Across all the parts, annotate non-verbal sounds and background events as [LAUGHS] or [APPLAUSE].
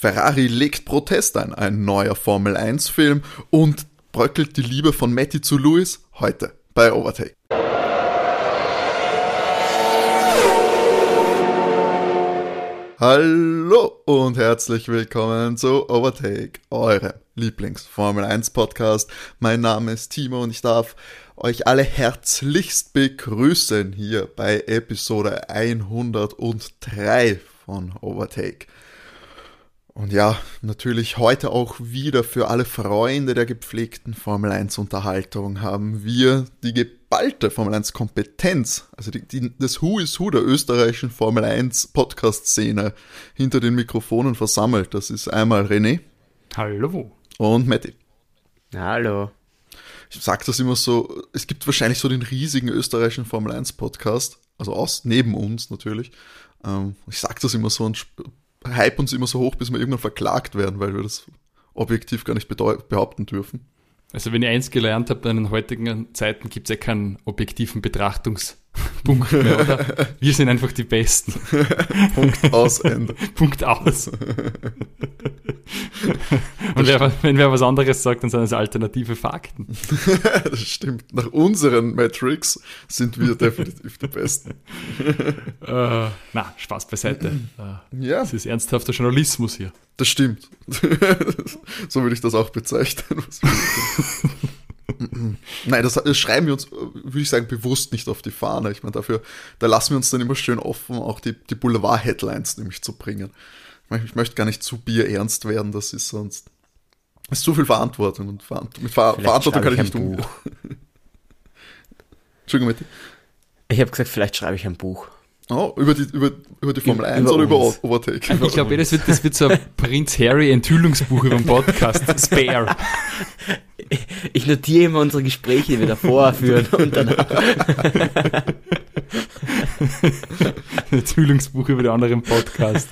Ferrari legt Protest ein, ein neuer Formel 1 Film und bröckelt die Liebe von Matty zu Lewis heute bei Overtake. Hallo und herzlich willkommen zu Overtake, eurem Lieblings-Formel 1 Podcast. Mein Name ist Timo und ich darf euch alle herzlichst begrüßen hier bei Episode 103 von Overtake. Und ja, natürlich heute auch wieder für alle Freunde der gepflegten Formel 1 Unterhaltung haben wir die geballte Formel 1 Kompetenz, also die, die, das Who is Who der österreichischen Formel 1 Podcast Szene hinter den Mikrofonen versammelt. Das ist einmal René. Hallo. Und Matti. Hallo. Ich sag das immer so, es gibt wahrscheinlich so den riesigen österreichischen Formel 1 Podcast, also aus, neben uns natürlich. Ähm, ich sag das immer so und hype uns immer so hoch, bis wir irgendwann verklagt werden, weil wir das objektiv gar nicht behaupten dürfen. Also wenn ihr eins gelernt habt, in den heutigen Zeiten gibt es ja keinen objektiven [LAUGHS] Betrachtungspunkt mehr, oder? Wir sind einfach die Besten. [LAUGHS] Punkt aus, Ende. [LAUGHS] Punkt aus. Und wer, wenn wer was anderes sagt, dann sind es alternative Fakten. das stimmt. Nach unseren Metrics sind wir definitiv die Besten. uh, na, Spaß beiseite. Uh, [CLEARS THROAT] ja. Das ist ernsthafter Journalismus hier. Das stimmt. so würde ich das auch bezeichnen. Nein, das, das, schreiben wir uns, würde ich sagen, bewusst nicht auf die Fahne. Ich meine, dafür, da lassen wir uns dann immer schön offen, auch die, die Boulevard-Headlines nämlich zu bringen. Ich möchte gar nicht zu bierernst werden, das ist sonst. Das ist zu viel Verantwortung und Verant mit Ver vielleicht Verantwortung kann ich nicht umgehen. [LAUGHS] Entschuldigung, bitte. Ich habe gesagt, vielleicht schreibe ich ein Buch. Oh, über die, über, über die Formel 1 über oder über Overtake? Ich glaube, das wird, das wird so ein [LAUGHS] Prinz Harry Enthüllungsbuch über den Podcast. Spare. [LAUGHS] [LAUGHS] Ich notiere immer unsere Gespräche, die wir davor [LAUGHS] führen [LAUGHS] und danach. Ein Enthüllungsbuch über den anderen Podcast.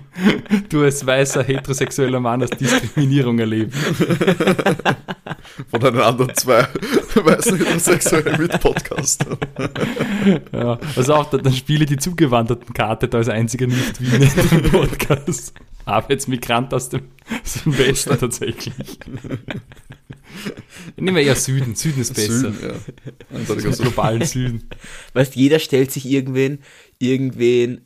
[LAUGHS] Du als weißer heterosexueller Mann hast Diskriminierung erlebt. [LAUGHS] Von den anderen zwei weißen heterosexuellen Mitpodcastern. [LAUGHS] Ja, also auch dann spiele die zugewanderten Karte da als einziger Nicht-Wiener im Podcast. Arbeitsmigrant aus dem, aus dem Westen tatsächlich. Nehmen wir eher Süden. Süden ist besser. Süden, ja. Im globalen Süden. Weißt jeder stellt sich irgendwen, irgendwen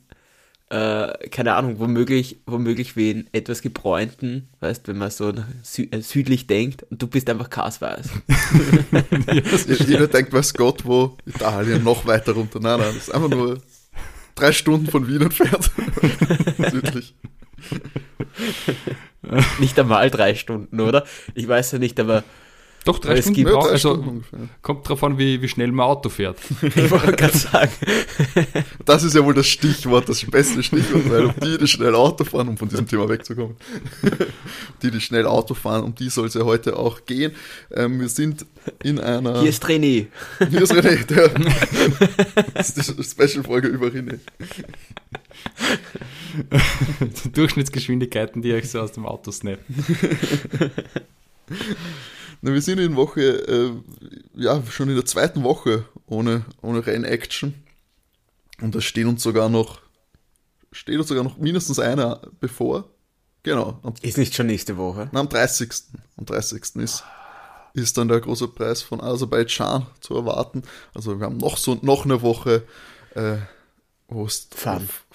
äh, keine Ahnung, womöglich, womöglich wen etwas gebräunten, weißt, wenn man so sü äh, südlich denkt und du bist einfach kasweiß. [LAUGHS] ja, Jeder denkt, weiß Gott, wo Italien noch weiter runter. Nein, nein, das ist einfach nur drei Stunden von Wien entfernt. [LAUGHS] südlich. [LAUGHS] nicht einmal drei Stunden, oder? Ich weiß ja nicht, aber doch, drei Stunden gibt, braucht, also kommt drauf an, wie, wie schnell man Auto fährt. [LAUGHS] Ich wollte gerade sagen. Das ist ja wohl das Stichwort, das beste Stichwort, weil um die, die schnell Auto fahren, um von diesem Thema wegzukommen, [LAUGHS] die, die schnell Auto fahren, um die soll es ja heute auch gehen. Ähm, wir sind in einer... Hier ist René. Hier ist René, der, das ist die Special-Folge über René. [LAUGHS] Durchschnittsgeschwindigkeiten, die euch so aus dem Auto snappen. Na, wir sind in Woche, äh, ja, schon in der zweiten Woche ohne, ohne Rennaction. Und da steht uns sogar noch, steht uns sogar noch mindestens einer bevor. Genau. Am, ist nicht schon nächste Woche? Na, am 30. Am 30. ist, ist dann der große Preis von Aserbaidschan zu erwarten. Also wir haben noch so noch eine Woche, äh, wo es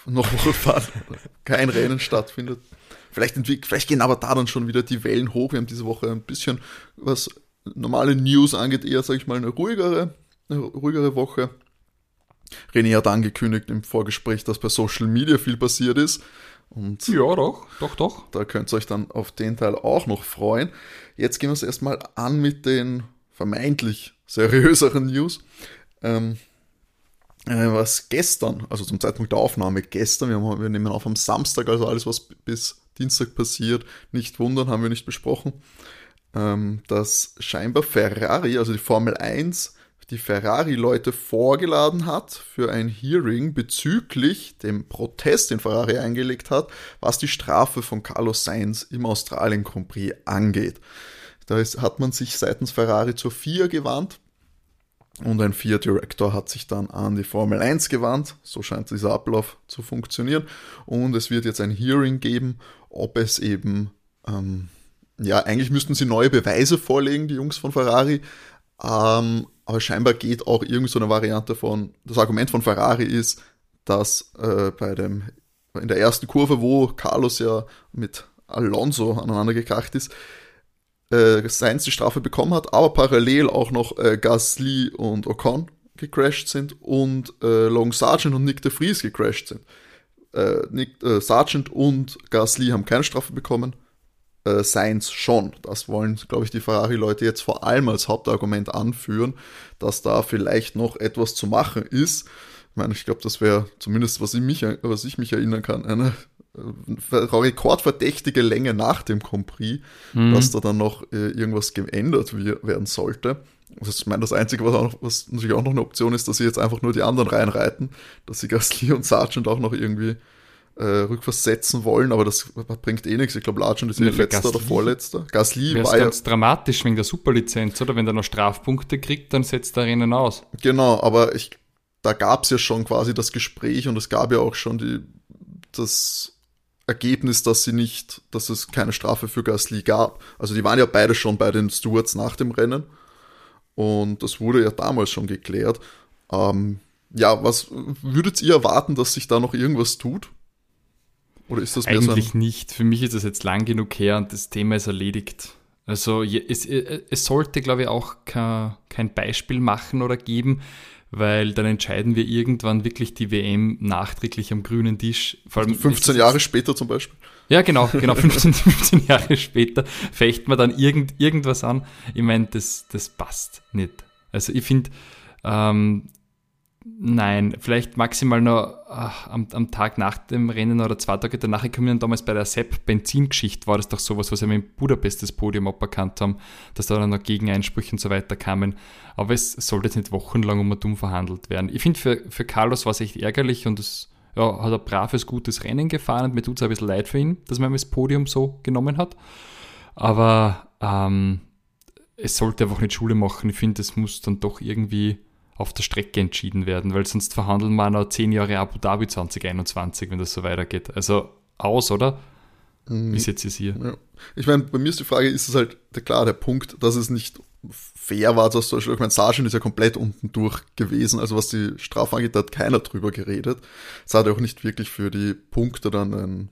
noch Woche fahren, kein Rennen stattfindet. Vielleicht, vielleicht gehen aber da dann schon wieder die Wellen hoch. Wir haben diese Woche ein bisschen, was normale News angeht, eher, sage ich mal, eine ruhigere, eine ruhigere Woche. René hat angekündigt im Vorgespräch, dass bei Social Media viel passiert ist. Und ja, doch, doch, doch. Da könnt ihr euch dann auf den Teil auch noch freuen. Jetzt gehen wir es erstmal an mit den vermeintlich seriöseren News. Ähm, äh, was gestern, also zum Zeitpunkt der Aufnahme gestern, wir, haben, wir nehmen auf am Samstag, also alles, was bis Dienstag passiert, nicht wundern, haben wir nicht besprochen, ähm, dass scheinbar Ferrari, also die Formel 1, die Ferrari-Leute vorgeladen hat für ein Hearing bezüglich dem Protest, den Ferrari eingelegt hat, was die Strafe von Carlos Sainz im Australien Grand Prix angeht. Da ist, hat man sich seitens Ferrari zur FIA gewandt und ein FIA Director hat sich dann an die Formel 1 gewandt. So scheint dieser Ablauf zu funktionieren. Und es wird jetzt ein Hearing geben, ob es eben, ähm, ja, eigentlich müssten sie neue Beweise vorlegen, die Jungs von Ferrari, ähm, aber scheinbar geht auch irgendwie so eine Variante von, das Argument von Ferrari ist, dass äh, bei dem, in der ersten Kurve, wo Carlos ja mit Alonso aneinander gekracht ist, äh, Sainz die Strafe bekommen hat, aber parallel auch noch äh, Gasly und Ocon gecrashed sind und äh, Long Sargent und Nick de Vries gecrashed sind. Äh, Nick äh, Sargent und Gasly haben keine Strafe bekommen, äh, Sainz schon. Das wollen, glaube ich, die Ferrari-Leute jetzt vor allem als Hauptargument anführen, dass da vielleicht noch etwas zu machen ist. Ich meine, ich glaube, das wäre zumindest, was ich, mich, was ich mich erinnern kann, eine äh, rekordverdächtige Länge nach dem Grand Prix, mhm. dass da dann noch äh, irgendwas geändert werden sollte. Das ist, ich meine, das Einzige, was, auch noch, was natürlich auch noch eine Option ist, dass sie jetzt einfach nur die anderen reinreiten, dass sie [LAUGHS] Gasly und Sargent auch noch irgendwie äh, rückversetzen wollen, aber das bringt eh nichts. Ich glaube, Sargent ist eh letzter oder vorletzter. Gasly war ja ganz dramatisch wegen der Superlizenz, oder? Wenn der noch Strafpunkte kriegt, dann setzt er Rennen aus. Genau, aber ich, da gab es ja schon quasi das Gespräch und es gab ja auch schon die, das Ergebnis, dass sie nicht, dass es keine Strafe für Gasly gab. Also die waren ja beide schon bei den Stewards nach dem Rennen. Und das wurde ja damals schon geklärt. Ähm, ja, was würdet ihr erwarten, dass sich da noch irgendwas tut? Oder ist das mehr Eigentlich so nicht. Für mich ist das jetzt lang genug her und das Thema ist erledigt. Also es, es sollte, glaube ich, auch kein Beispiel machen oder geben weil dann entscheiden wir irgendwann wirklich die WM nachträglich am grünen Tisch. Vor allem 15 Jahre später zum Beispiel. Ja, genau, genau, 15, 15 [LAUGHS] Jahre später fecht man dann irgend, irgendwas an. Ich meine, das, das passt nicht. Also ich finde, ähm, Nein, vielleicht maximal noch ach, am, am, Tag nach dem Rennen oder zwei Tage danach. Ich kann mich damals bei der Sepp-Benzin-Geschichte war das doch sowas, was wir in Budapest das Podium aberkannt haben, dass da dann noch Gegeneinsprüche und so weiter kamen. Aber es sollte jetzt nicht wochenlang um und um verhandelt werden. Ich finde, für, für Carlos war es echt ärgerlich und es ja, hat ein braves, gutes Rennen gefahren und mir tut es ein bisschen leid für ihn, dass man ihm das Podium so genommen hat. Aber ähm, es sollte einfach nicht Schule machen. Ich finde, es muss dann doch irgendwie auf der Strecke entschieden werden, weil sonst verhandeln wir noch zehn Jahre Abu Dhabi 2021, wenn das so weitergeht. Also aus, oder? Mhm. Wie jetzt es hier? Ja. Ich meine, bei mir ist die Frage, ist es halt klar der Punkt, dass es nicht fair war, dass zum Beispiel, ich meine, Sargent ist ja komplett unten durch gewesen, also was die Strafe angeht, da hat keiner drüber geredet. Es hat auch nicht wirklich für die Punkte dann ein,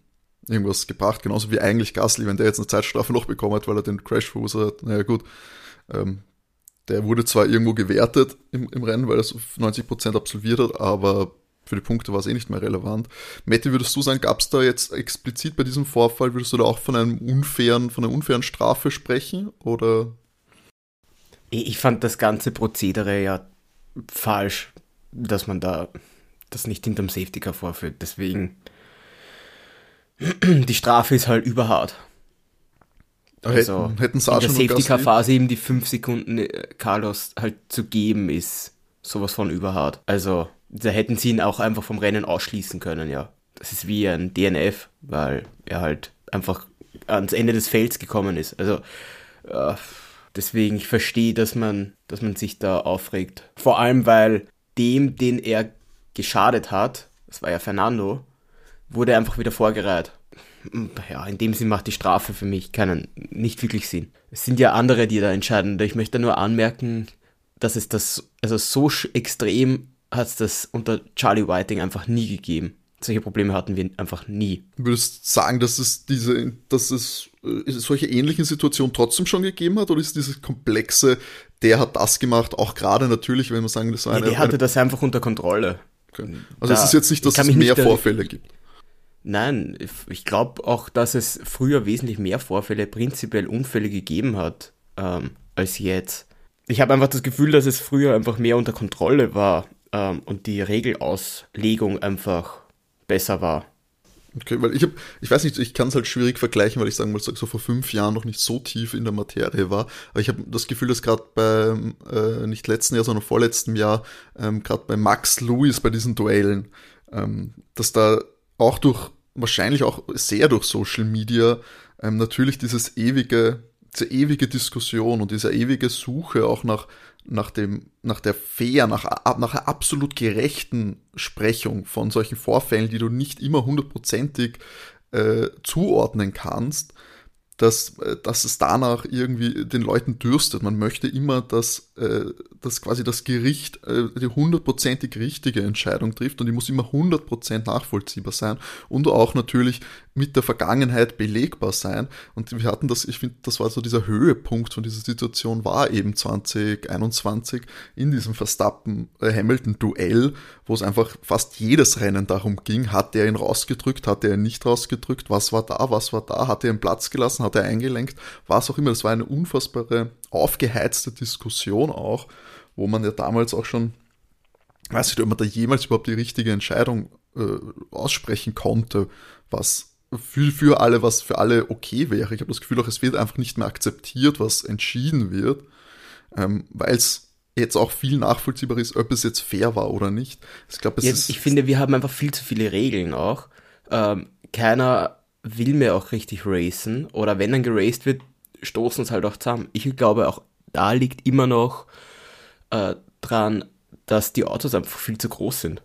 irgendwas gebracht, genauso wie eigentlich Gasly, wenn der jetzt eine Zeitstrafe noch bekommen hat, weil er den Crash verursacht hat, naja gut, ähm, der wurde zwar irgendwo gewertet im, im Rennen, weil er so 90% absolviert hat, aber für die Punkte war es eh nicht mehr relevant. Matti, würdest du sagen, gab es da jetzt explizit bei diesem Vorfall, würdest du da auch von einem unfairen, von einer unfairen Strafe sprechen? Oder? Ich fand das ganze Prozedere ja falsch, dass man da das nicht hinterm Safety Car vorführt. Deswegen, [CLEARS THROAT] die Strafe ist halt überhart. Also hätten, hätten in der Safety-Car-Phase eben die 5 Sekunden äh, Carlos halt zu geben, ist sowas von überhart. Also da hätten sie ihn auch einfach vom Rennen ausschließen können, ja. Das ist wie ein DNF, weil er halt einfach ans Ende des Felds gekommen ist. Also äh, deswegen, ich verstehe, dass man, dass man sich da aufregt. Vor allem, weil dem, den er geschadet hat, das war ja Fernando, wurde einfach wieder vorgereiht ja, in dem Sinn macht die Strafe für mich keinen, nicht wirklich Sinn. Es sind ja andere, die da entscheiden. Ich möchte nur anmerken, dass es das, also so extrem hat es das unter Charlie Whiting einfach nie gegeben. Solche Probleme hatten wir einfach nie. Du würdest sagen, dass es diese, dass es äh, solche ähnlichen Situationen trotzdem schon gegeben hat, oder ist dieses komplexe, der hat das gemacht, auch gerade natürlich, wenn man sagen, das war eine. Nee, der hatte eine, das einfach unter Kontrolle. Okay. Also da, es ist jetzt nicht, dass es mehr Vorfälle gibt. Nein, ich glaube auch, dass es früher wesentlich mehr Vorfälle, prinzipiell Unfälle gegeben hat ähm, als jetzt. Ich habe einfach das Gefühl, dass es früher einfach mehr unter Kontrolle war ähm, und die Regelauslegung einfach besser war. Okay, weil ich habe, ich weiß nicht, ich kann es halt schwierig vergleichen, weil ich sagen muss, so vor fünf Jahren noch nicht so tief in der Materie war. Aber ich habe das Gefühl, dass gerade beim, äh, nicht letzten Jahr, sondern vorletzten Jahr, ähm, gerade bei Max Lewis bei diesen Duellen, ähm, dass da auch durch, wahrscheinlich auch sehr durch Social Media, ähm, natürlich dieses ewige, diese ewige Diskussion und diese ewige Suche auch nach, nach dem, nach der fair, nach, nach einer absolut gerechten Sprechung von solchen Vorfällen, die du nicht immer hundertprozentig äh, zuordnen kannst, dass, äh, dass es danach irgendwie den Leuten dürstet. Man möchte immer, dass, dass quasi das Gericht äh, die hundertprozentig richtige Entscheidung trifft und die muss immer hundertprozent nachvollziehbar sein und auch natürlich mit der Vergangenheit belegbar sein. Und wir hatten das, ich finde, das war so dieser Höhepunkt von dieser Situation, war eben 2021 in diesem Verstappen-Hamilton-Duell, wo es einfach fast jedes Rennen darum ging, hat er ihn rausgedrückt, hat er ihn nicht rausgedrückt, was war da, was war da, hat er ihn Platz gelassen, hat er eingelenkt, was auch immer. Das war eine unfassbare, aufgeheizte Diskussion auch, wo man ja damals auch schon, weiß nicht, ob man da jemals überhaupt die richtige Entscheidung äh, aussprechen konnte, was für, für alle, was für alle okay wäre. Ich habe das Gefühl auch, es wird einfach nicht mehr akzeptiert, was entschieden wird, ähm, weil es jetzt auch viel nachvollziehbar ist, ob es jetzt fair war oder nicht. Ich glaube, es Ja, ich finde, wir haben einfach viel zu viele Regeln auch. Ähm, keiner will mehr auch richtig racen oder wenn dann geraced wird, stoßen es halt auch zusammen. Ich glaube, auch da liegt immer noch äh, dran, dass die Autos einfach viel zu groß sind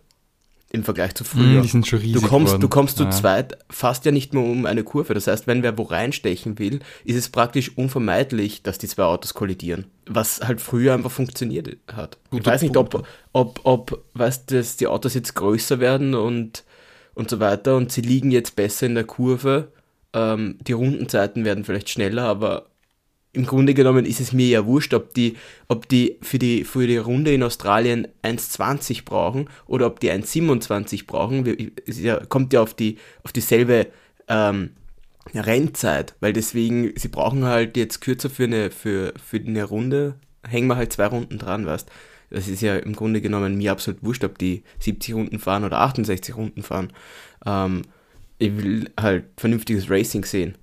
im Vergleich zu früher. Mm, die sind schon riesig Du kommst, geworden. du kommst zu Ja. zweit fast ja nicht mehr um eine Kurve. Das heißt, wenn wer wo reinstechen will, ist es praktisch unvermeidlich, dass die zwei Autos kollidieren. Was halt früher einfach funktioniert hat. ich Guter weiß nicht, Punkt, ob, ob, ob weißt, du, dass die Autos jetzt größer werden und, und so weiter und sie liegen jetzt besser in der Kurve. Ähm, die Rundenzeiten werden vielleicht schneller, aber im Grunde genommen ist es mir ja wurscht, ob die, ob die für die für die Runde in Australien 1,20 brauchen oder ob die 1,27 brauchen. Es kommt ja auf die auf dieselbe ähm, Rennzeit, weil deswegen, sie brauchen halt jetzt kürzer für eine, für, für eine Runde, hängen wir halt zwei Runden dran, weißt Das ist ja im Grunde genommen mir absolut wurscht, ob die 70 Runden fahren oder 68 Runden fahren. Ähm, ich will halt vernünftiges Racing sehen.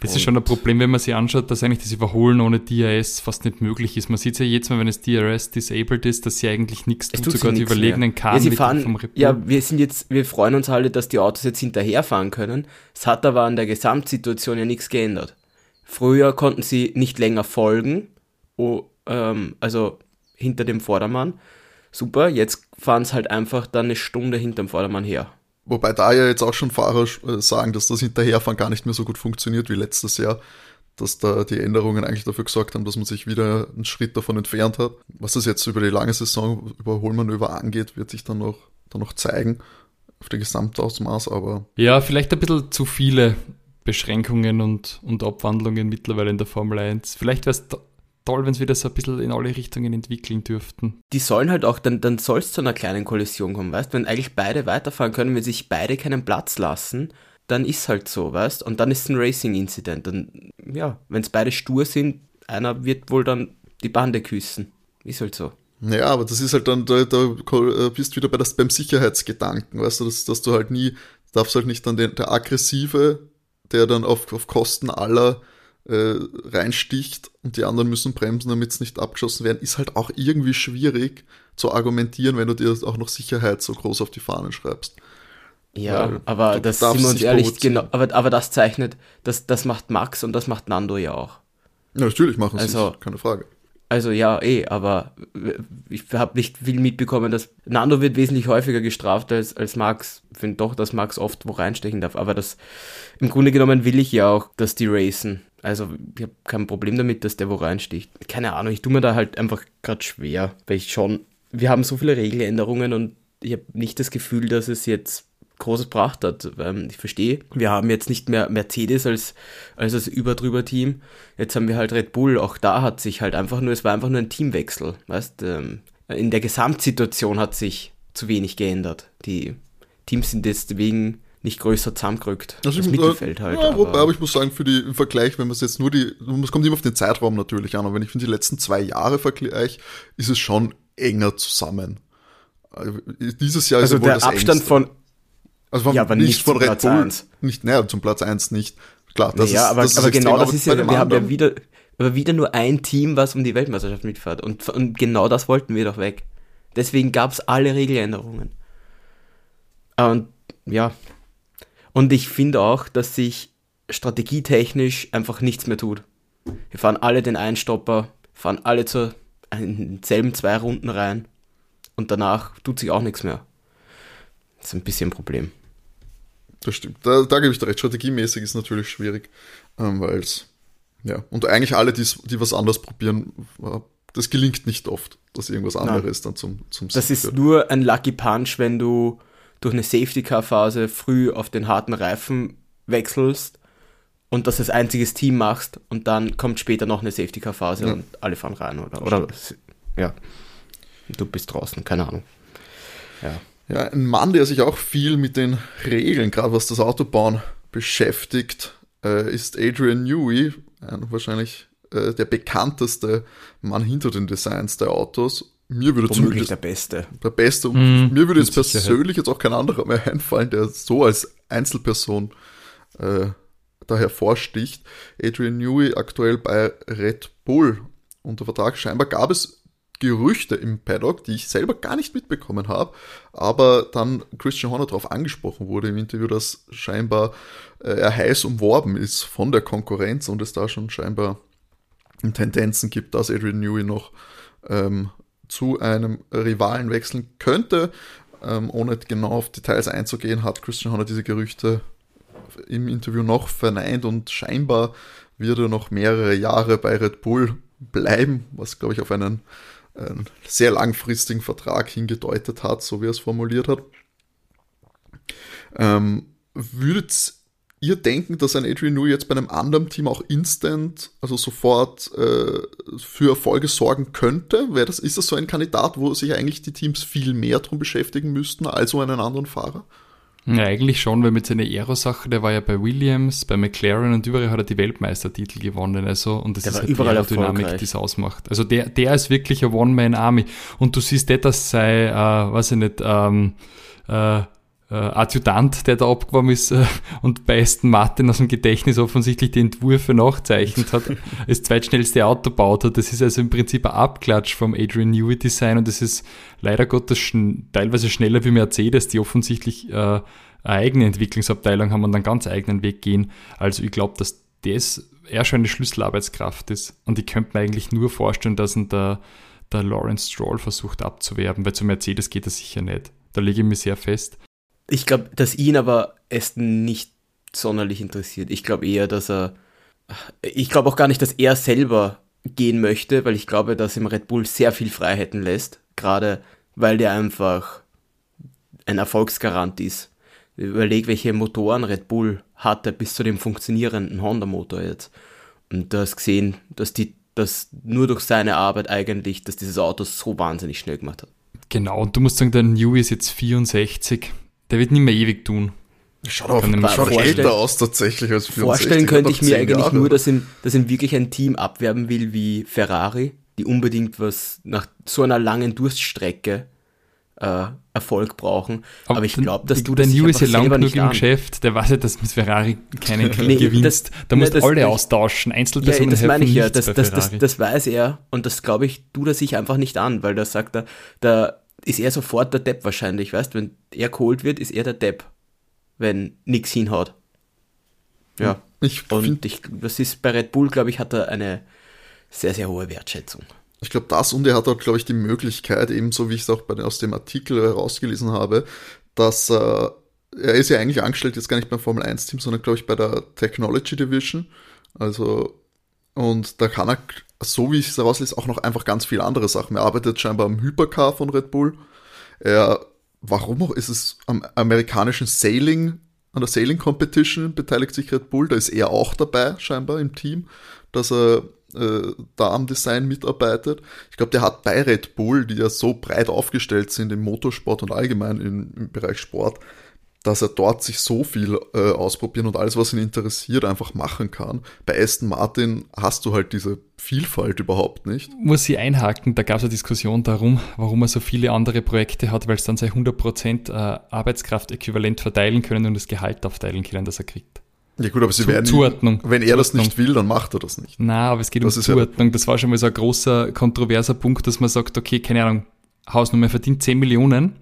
Das ist schon ein Problem, wenn man sich anschaut, dass eigentlich das Überholen ohne DRS fast nicht möglich ist. Man sieht ja jetzt mal, wenn das DRS disabled ist, dass sie eigentlich nichts Es tut, tut sie sogar die überlegenen Ja, Karten sie mit fahren, vom Red Bull. ja, wir sind jetzt, wir freuen uns alle, dass die Autos jetzt hinterherfahren können. Es hat aber an der Gesamtsituation ja nichts geändert. Früher konnten sie nicht länger folgen, oh, ähm, also hinter dem Vordermann. Super, jetzt fahren es halt einfach dann eine Stunde hinterm Vordermann her. Wobei da ja jetzt auch schon Fahrer äh, sagen, dass das Hinterherfahren gar nicht mehr so gut funktioniert wie letztes Jahr. Dass da die Änderungen eigentlich dafür gesorgt haben, dass man sich wieder einen Schritt davon entfernt hat. Was das jetzt über die lange Saison Überholmanöver angeht, wird sich dann noch, dann noch zeigen auf der Gesamtausmaß, aber Ja, vielleicht ein bisschen zu viele Beschränkungen und, und Abwandlungen mittlerweile in der Formel 1. Vielleicht wäre es toll, wenn es wieder so ein bisschen in alle Richtungen entwickeln dürften. Die sollen halt auch, dann, dann soll es zu einer kleinen Kollision kommen, weißt Wenn eigentlich beide weiterfahren können, wenn sich beide keinen Platz lassen, dann ist halt so, weißt Und dann ist es ein Racing-Incident. Dann, ja, wenn es beide stur sind, einer wird wohl dann die Bande küssen. Ist halt so. Ja, aber das ist halt dann, da, da bist du wieder bei das, beim Sicherheitsgedanken, weißt du, dass, dass du halt nie, darfst halt nicht dann den, der Aggressive, der dann auf, auf Kosten aller äh, reinsticht und die anderen müssen bremsen, damit es nicht abgeschossen werden, ist halt auch irgendwie schwierig zu argumentieren, wenn du dir auch noch Sicherheit so groß auf die Fahnen schreibst. Ja, Weil aber das sind wir uns ehrlich, genau, aber, aber das zeichnet, das, das macht Max und das macht Nando ja auch. Ja, natürlich machen sie Also- es, keine Frage. Also ja, eh, aber ich habe nicht viel mitbekommen, dass Nando wird wesentlich häufiger gestraft als, als Max. Ich finde doch, dass Max oft wo reinstechen darf. Aber das im Grunde genommen will ich ja auch, dass die racen. Also ich habe kein Problem damit, dass der wo reinsticht. Keine Ahnung, ich tue mir da halt einfach gerade schwer, weil ich schon, wir haben so viele Regeländerungen und ich habe nicht das Gefühl, dass es jetzt Großes gebracht hat. Ähm, Ich verstehe, wir haben jetzt nicht mehr Mercedes als, als das Überdrüber-Team. Jetzt haben wir halt Red Bull. Auch da hat sich halt einfach nur, es war einfach nur ein Teamwechsel. Weißt, ähm, in der Gesamtsituation hat sich zu wenig geändert. Die Teams sind deswegen nicht größer zusammengerückt. Also das ich- Mittelfeld halt. Ja, wobei, aber- aber ich muss sagen, für die, im Vergleich, wenn man es jetzt nur die, es kommt immer auf den Zeitraum natürlich an, aber wenn ich finde, die letzten zwei Jahre vergleiche, ist es schon enger zusammen. Also, Dieses Jahr also ist ja wohl der das Abstand engste. von, also von, ja, aber nicht nicht von Red Platz Bull, eins. nicht näher zum Platz 1 nicht. Klar, das ja, ist, aber, das ist aber extrem, genau das aber ist ja, wir haben ja wieder, aber wieder nur ein Team, was um die Weltmeisterschaft mitfährt. Und, und genau das wollten wir doch weg. Deswegen gab es alle Regeländerungen. Und ja. Und ich finde auch, dass sich strategietechnisch einfach nichts mehr tut. Wir fahren alle den Einstopper, fahren alle zur in denselben zwei Runden rein und danach tut sich auch nichts mehr. Das ist ein bisschen ein Problem. Das stimmt. Da, da gebe ich dir recht. Strategiemäßig ist natürlich schwierig, ähm, weil es, ja, und eigentlich alle, die was anderes probieren, äh, das gelingt nicht oft, dass irgendwas anderes dann zum, zum Das Sieg ist führt. nur ein Lucky Punch, wenn du durch eine Safety-Car-Phase früh auf den harten Reifen wechselst und das als einziges Team machst und dann kommt später noch eine Safety-Car-Phase Ja. und alle fahren rein, oder? Oder, ja. Du bist draußen, keine Ahnung. Ja. Ja, ein Mann, der sich auch viel mit den Regeln, gerade was das Autobauen beschäftigt, äh, ist Adrian Newey, ein, wahrscheinlich äh, der bekannteste Mann hinter den Designs der Autos. Mir würde Womöglich zumindest der Beste. der Beste. Und Mhm, mir würde jetzt persönlich jetzt auch kein anderer mehr einfallen, der so als Einzelperson äh, da hervorsticht. Adrian Newey aktuell bei Red Bull unter Vertrag. Scheinbar gab es Gerüchte im Paddock, die ich selber gar nicht mitbekommen habe, aber dann Christian Horner darauf angesprochen wurde im Interview, dass scheinbar äh, er heiß umworben ist von der Konkurrenz und es da schon scheinbar Tendenzen gibt, dass Adrian Newey noch ähm, zu einem Rivalen wechseln könnte. Ähm, ohne genau auf Details einzugehen, hat Christian Horner diese Gerüchte im Interview noch verneint und scheinbar wird er noch mehrere Jahre bei Red Bull bleiben, was glaube ich auf einen, einen sehr langfristigen Vertrag hingedeutet hat, so wie er es formuliert hat. Ähm, würdet ihr denken, dass ein Adrian Newey jetzt bei einem anderen Team auch instant, also sofort äh, für Erfolge sorgen könnte? Wäre das, ist das so ein Kandidat, wo sich eigentlich die Teams viel mehr drum beschäftigen müssten als um einen anderen Fahrer? Ja, eigentlich schon, weil mit seiner Aero-Sache, der war ja bei Williams, bei McLaren und überall hat er die Weltmeistertitel gewonnen. Also, und das Der ist halt überall die erfolgreich. die es ausmacht. Also der, der ist wirklich ein One-Man-Army. Und du siehst nicht, dass sei, äh, weiß ich nicht, ähm, äh, äh, Adjutant, der da abgeworben ist äh, und bei Aston Martin aus dem Gedächtnis offensichtlich die Entwürfe nachzeichnet hat, [LAUGHS] das zweitschnellste Auto baut hat. Das ist also im Prinzip ein Abklatsch vom Adrian Newey Design und das ist leider Gottes schn teilweise schneller wie Mercedes, die offensichtlich äh, eine eigene Entwicklungsabteilung haben und einen ganz eigenen Weg gehen. Also ich glaube, dass das eher schon eine Schlüsselarbeitskraft ist. Und ich könnte mir eigentlich nur vorstellen, dass ihn der, der Lawrence Stroll versucht abzuwerben, weil zu Mercedes geht das sicher nicht. Da lege ich mich sehr fest. Ich glaube, dass ihn aber Aston nicht sonderlich interessiert. Ich glaube eher, dass er. Ich glaube auch gar nicht, dass er selber gehen möchte, weil ich glaube, dass ihm Red Bull sehr viel Freiheiten lässt. Gerade weil der einfach ein Erfolgsgarant ist. Überleg, welche Motoren Red Bull hatte bis zu dem funktionierenden Honda-Motor jetzt. Und du hast gesehen, dass die dass nur durch seine Arbeit eigentlich, dass dieses Auto so wahnsinnig schnell gemacht hat. Genau, und du musst sagen, der Newey ist jetzt 64. Der wird nicht mehr ewig tun. Schaut, auf, ich mir schaut vorstellen- älter aus tatsächlich als 64. Vorstellen könnte ich mir eigentlich Jahre. nur, dass ihn, dass ihn wirklich ein Team abwerben will wie Ferrari, die unbedingt was nach so einer langen Durststrecke äh, Erfolg brauchen. Aber, ich glaube, dass du der das Newey ist ja lang genug nicht im an. Geschäft, der weiß ja, dass mit Ferrari keinen [LAUGHS] Krieg Nee, gewinnst. das- da musst das- alle das- austauschen. Ja, Einzelpersonen das meine ich ja, das, das, das, das weiß er und das glaube ich, tut er sich einfach nicht an, weil da sagt er, da ist er sofort der Depp wahrscheinlich, weißt wenn er geholt wird, ist er der Depp, wenn nix hinhaut. Ja. Ich finde Und ich, das ist bei Red Bull, glaube ich, hat er eine sehr, sehr hohe Wertschätzung. Ich glaube, das und er hat auch, glaube ich, die Möglichkeit, ebenso wie ich es auch bei, aus dem Artikel herausgelesen habe, dass äh, er ist ja eigentlich angestellt, jetzt gar nicht beim Formel 1-Team, sondern, glaube ich, bei der Technology Division. Also, und da kann er, so wie ich es herauslese, auch noch einfach ganz viele andere Sachen. Er arbeitet scheinbar am Hypercar von Red Bull. Er, warum auch, ist es am amerikanischen Sailing, an der Sailing Competition beteiligt sich Red Bull, da ist er auch dabei, scheinbar im Team, dass er äh, da am Design mitarbeitet. Ich glaube, der hat bei Red Bull, die ja so breit aufgestellt sind im Motorsport und allgemein im, im Bereich Sport, dass er dort sich so viel äh, ausprobieren und alles, was ihn interessiert, einfach machen kann. Bei Aston Martin hast du halt diese Vielfalt überhaupt nicht. muss ich einhaken, da gab es eine Diskussion darum, warum er so viele andere Projekte hat, weil es dann sein 100% äh, Arbeitskraft-Äquivalent verteilen können und das Gehalt aufteilen können, das er kriegt. Ja gut, aber sie Zu- werden Zuordnung. wenn er das Zuordnung. nicht will, dann macht er das nicht. Na, aber es geht Das um ist ja- Zuordnung. Das war schon mal so ein großer, kontroverser Punkt, dass man sagt, okay, keine Ahnung, Hausnummer verdient 10 Millionen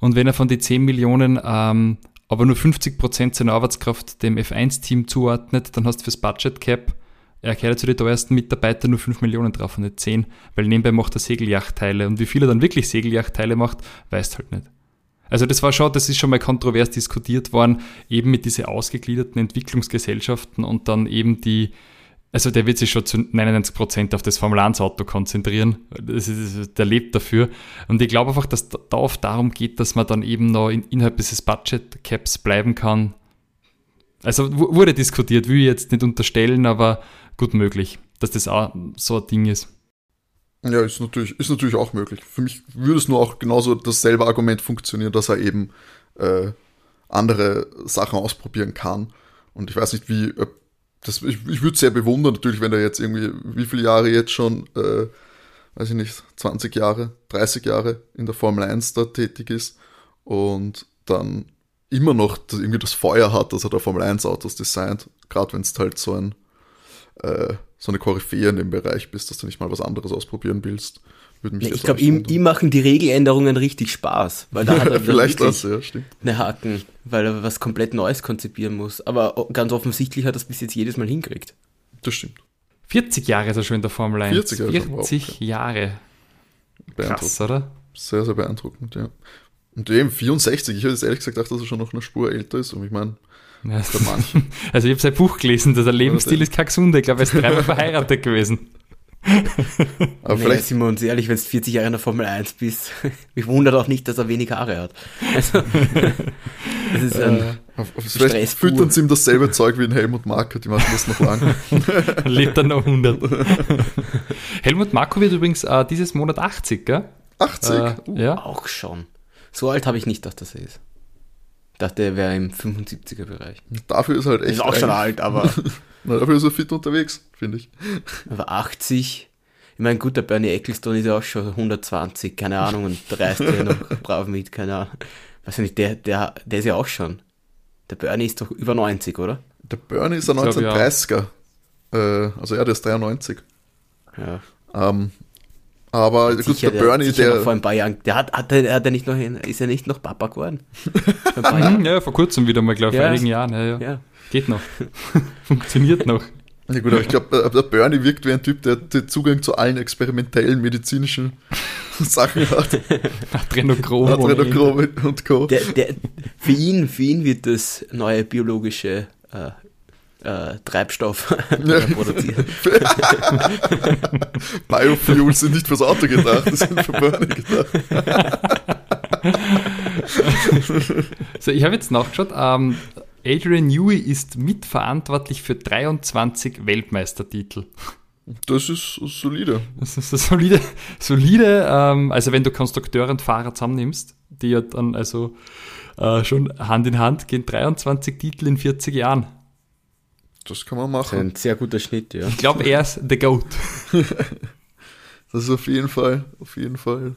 und wenn er von den 10 Millionen ähm, aber nur 50% seiner Arbeitskraft dem F1-Team zuordnet, dann hast du fürs Budget Cap, er gehört zu den teuersten Mitarbeitern nur 5 Millionen drauf und nicht 10, weil nebenbei macht er Segelyachtteile und wie viel er dann wirklich Segelyachtteile macht, weißt halt nicht. Also das war schon, das ist schon mal kontrovers diskutiert worden, eben mit diesen ausgegliederten Entwicklungsgesellschaften und dann eben die, also der wird sich schon zu 99 Prozent auf das Formel 1 Auto konzentrieren. Das ist, der lebt dafür. Und ich glaube einfach, dass da oft darum geht, dass man dann eben noch in, innerhalb dieses Budget Caps bleiben kann. Also wurde diskutiert, will ich jetzt nicht unterstellen, aber gut möglich, dass das auch so ein Ding ist. Ja, ist natürlich, ist natürlich auch möglich. Für mich würde es nur auch genauso dasselbe Argument funktionieren, dass er eben äh, andere Sachen ausprobieren kann. Und ich weiß nicht, wie, das, ich, ich würde sehr bewundern, natürlich, wenn er jetzt irgendwie, wie viele Jahre jetzt schon, äh, weiß ich nicht, 20 Jahre, 30 Jahre in der Formel 1 da tätig ist und dann immer noch irgendwie das Feuer hat, dass er da Formel 1 Autos designt, gerade wenn es halt so ein äh, so eine Koryphäe in dem Bereich bist, dass du nicht mal was anderes ausprobieren willst. Würde mich ja, ich glaube, ihm, ihm machen die Regeländerungen richtig Spaß, weil da hat er [LAUGHS] Vielleicht das, ja, stimmt. eine Haken, weil er was komplett Neues konzipieren muss. Aber ganz offensichtlich hat er es bis jetzt jedes Mal hinkriegt. Das stimmt. 40 Jahre ist er schon in der Formel 1. 40 Jahre. 40 Jahre. Krass, oder? Sehr, sehr beeindruckend, ja. Und eben 64, ich hätte jetzt ehrlich gesagt gedacht, dass er schon noch eine Spur älter ist. Und ich meine, ja, [LAUGHS] also ich habe sein Buch gelesen, der Lebensstil ist kein gesunder. Ich glaube, er ist dreimal [LAUGHS] verheiratet gewesen. Aber nee, vielleicht sind wir uns ehrlich, wenn du 40 Jahre in der Formel 1 bist, [LAUGHS] mich wundert auch nicht, dass er wenig Haare hat. Also, [LAUGHS] das ist ein äh, Vielleicht füttern sie ihm dasselbe Zeug wie ein Helmut Marko, die machen das noch lang. [LAUGHS] Lebt dann noch 100. Helmut Marko wird übrigens äh, dieses Monat 80, gell? 80? Äh, uh. Ja. Auch schon. So alt habe ich nicht gedacht, dass er ist. Ich dachte, er wäre im 75er-Bereich. Dafür ist er halt echt. Ist auch schon alt, aber. Na, dafür ist er fit unterwegs, finde ich. Aber 80. Ich meine, gut, der Bernie Ecclestone ist ja auch schon 120, keine Ahnung, und reist ja noch [LAUGHS] brav mit, keine Ahnung. Weiß nicht, der, der, der ist ja auch schon. Der Bernie ist doch über 90, oder? Der Bernie ist ein 1930er. Äh, also ja, der ist 93. Ja. Ähm, aber gut, sicher, der, Bernie, der, vor ein paar Jahren, der hat, hat, der, hat er nicht noch, ist er nicht noch Papa geworden? [LAUGHS] ja, vor kurzem wieder mal, glaube ich, ja, vor einigen Jahren. Ja, ja. ja. Geht noch. [LAUGHS] Funktioniert noch. Ja gut, aber ich glaube, äh, der Bernie wirkt wie ein Typ, der den Zugang zu allen experimentellen medizinischen [LAUGHS] Sachen hat. Adrenochrom. Adrenochrom und Co. Der, der, für, ihn, für ihn wird das neue biologische äh, äh, Treibstoff [LAUGHS] produzieren. [LAUGHS] Biofuels sind nicht fürs Auto gedacht, die sind für Burning gedacht. so, ich habe jetzt nachgeschaut. Ähm, Adrian Newey ist mitverantwortlich für 23 Weltmeistertitel. Das ist solide. Das ist solide. solide ähm, also wenn du Konstrukteure und Fahrer zusammennimmst, die ja dann also äh, schon Hand in Hand gehen, 23 Titel in 40 Jahren. Das kann man machen. Ein sehr guter Schnitt, ja. Ich glaube, er ist der Goat. [LAUGHS] das ist auf jeden Fall, auf jeden Fall.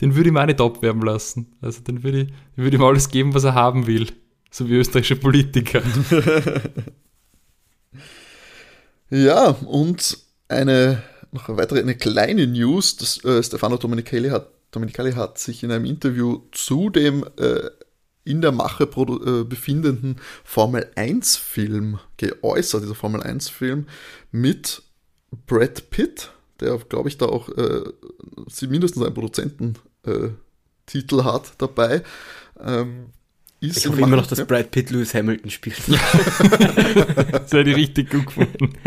Den würde ich mal nicht abwerben lassen. Also den würde ich, den würde ihm alles geben, was er haben will. So wie österreichische Politiker. [LAUGHS] ja, und eine noch eine weitere, eine kleine News. Das, äh, Stefano Domenicali hat, Domenicali hat sich in einem Interview zu dem äh, in der Mache äh, befindenden Formel 1 Film geäußert, dieser Formel 1 Film mit Brad Pitt, der glaube ich da auch äh, mindestens einen Produzententitel äh, hat dabei. Ähm, ist ich hoffe immer noch, dass ja. Brad Pitt Lewis Hamilton spielt. Ja. [LAUGHS] das hätte ich richtig gut gefunden. [LAUGHS]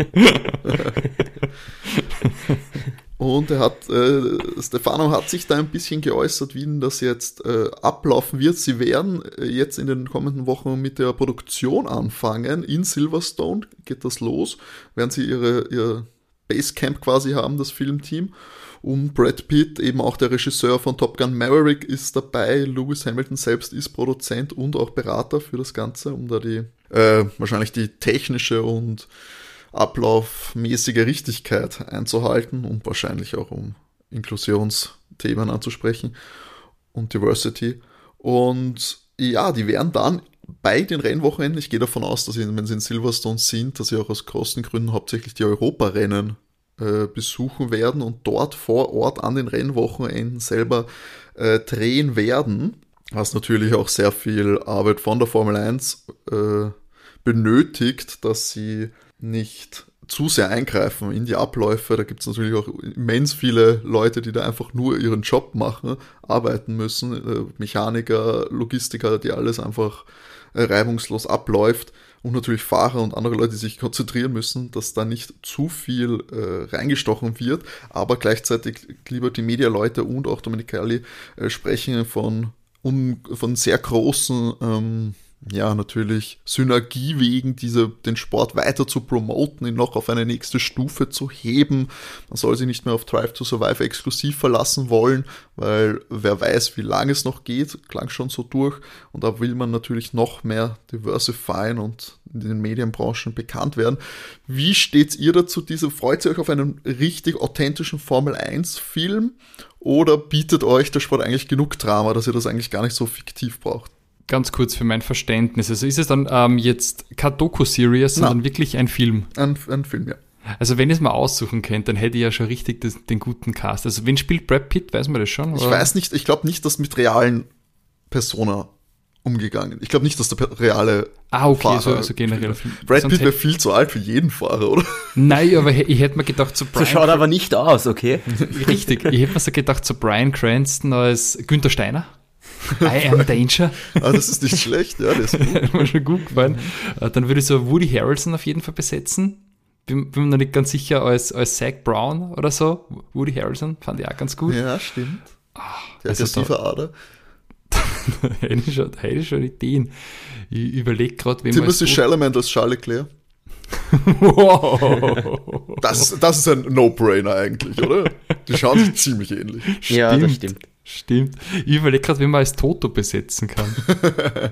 Und er hat, äh, Stefano hat sich da ein bisschen geäußert, wie denn das jetzt äh, ablaufen wird. Sie werden äh, jetzt in den kommenden Wochen mit der Produktion anfangen. In Silverstone geht das los, werden sie ihre, ihr Basecamp quasi haben, das Filmteam. Und Brad Pitt, eben auch der Regisseur von Top Gun Maverick, ist dabei. Lewis Hamilton selbst ist Produzent und auch Berater für das Ganze, um da die äh, wahrscheinlich die technische und ablaufmäßige Richtigkeit einzuhalten und wahrscheinlich auch um Inklusionsthemen anzusprechen und Diversity. Und ja, die werden dann bei den Rennwochenenden, ich gehe davon aus, dass sie, wenn sie in Silverstone sind, dass sie auch aus Kostengründen hauptsächlich die Europarennen äh, besuchen werden und dort vor Ort an den Rennwochenenden selber äh, drehen werden, was natürlich auch sehr viel Arbeit von der Formel 1 äh, benötigt, dass sie nicht zu sehr eingreifen in die Abläufe. Da gibt es natürlich auch immens viele Leute, die da einfach nur ihren Job machen, arbeiten müssen. Äh, Mechaniker, Logistiker, die alles einfach äh, reibungslos abläuft. Und natürlich Fahrer und andere Leute, sich konzentrieren müssen, dass da nicht zu viel äh, reingestochen wird. Aber gleichzeitig lieber die Media-Leute und auch Dominik Kelly äh, sprechen von, um, von sehr großen ähm, ja, natürlich Synergie wegen, diese, den Sport weiter zu promoten, ihn noch auf eine nächste Stufe zu heben. Man soll sich nicht mehr auf Drive to Survive exklusiv verlassen wollen, weil wer weiß, wie lange es noch geht, klang schon so durch. Und da will man natürlich noch mehr diversifieren und in den Medienbranchen bekannt werden. Wie steht ihr dazu? Diese, freut ihr euch auf einen richtig authentischen Formel 1 Film? Oder bietet euch der Sport eigentlich genug Drama, dass ihr das eigentlich gar nicht so fiktiv braucht? Ganz kurz für mein Verständnis. Also ist es dann ähm, jetzt kein Doku-Series, sondern Na, wirklich ein Film? Ein, ein Film, ja. Also wenn ich es mal aussuchen könnte, dann hätte ich ja schon richtig das, den guten Cast. Also wen spielt Brad Pitt, weiß man das schon? Oder? Ich weiß nicht, ich glaube nicht, dass mit realen Personen umgegangen. Ich glaube nicht, dass der reale Ah, okay, Fahrer so, so generell. Brad Pitt wäre viel zu alt für jeden Fahrer, oder? Nein, aber ich hätte mir gedacht, so Brian... So schaut aber nicht aus, okay? [LAUGHS] Richtig, ich hätte mir so gedacht, so Brian Cranston als Günther Steiner. I am Danger. [LAUGHS] ah, das ist nicht schlecht, ja, das ist gut. [LAUGHS] schon gut gefallen. Äh, dann würde ich so Woody Harrelson auf jeden Fall besetzen. Bin, bin mir noch nicht ganz sicher, als, als Zach Brown oder so. Woody Harrelson fand ich auch ganz gut. Ja, stimmt. Ach, Der also aggressive Ader. [LAUGHS] hätte ich schon, hätte ich schon Ideen. Ich überlege gerade, wem Timothy Chalamet als Charles Leclerc. wow. Das, das ist ein No-Brainer eigentlich, oder? Die schauen sich ziemlich ähnlich. Ja, das stimmt. Stimmt. Ich überlege gerade, wie man als Toto besetzen kann. [LAUGHS]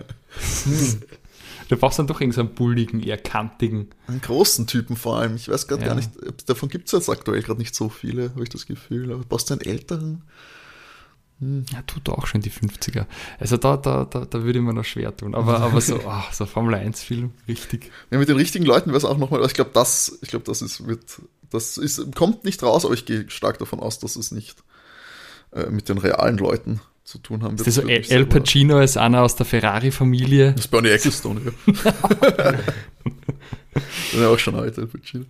hm. Du brauchst dann doch irgendeinen so bulligen, eher kantigen. Einen großen Typen vor allem. Ich weiß gerade ja. gar nicht, davon gibt es jetzt aktuell gerade nicht so viele, habe ich das Gefühl. Aber brauchst du einen älteren? Hm. Ja, tut auch schon die 50er. Also da, da, da, da würde ich mir noch schwer tun. Aber, aber so, oh, [LAUGHS] so Formel 1-Film, richtig. Ja, mit den richtigen Leuten wäre es auch nochmal, ich glaube, das, ich glaube, das ist, wird, das ist, kommt nicht raus, aber ich gehe stark davon aus, dass es nicht äh, mit den realen Leuten zu tun haben. Ist das so El Pacino als einer aus der Ferrari-Familie? Das ist Bernie Ecclestone, ja. [LAUGHS] das ist ja auch schon alt, El Pacino.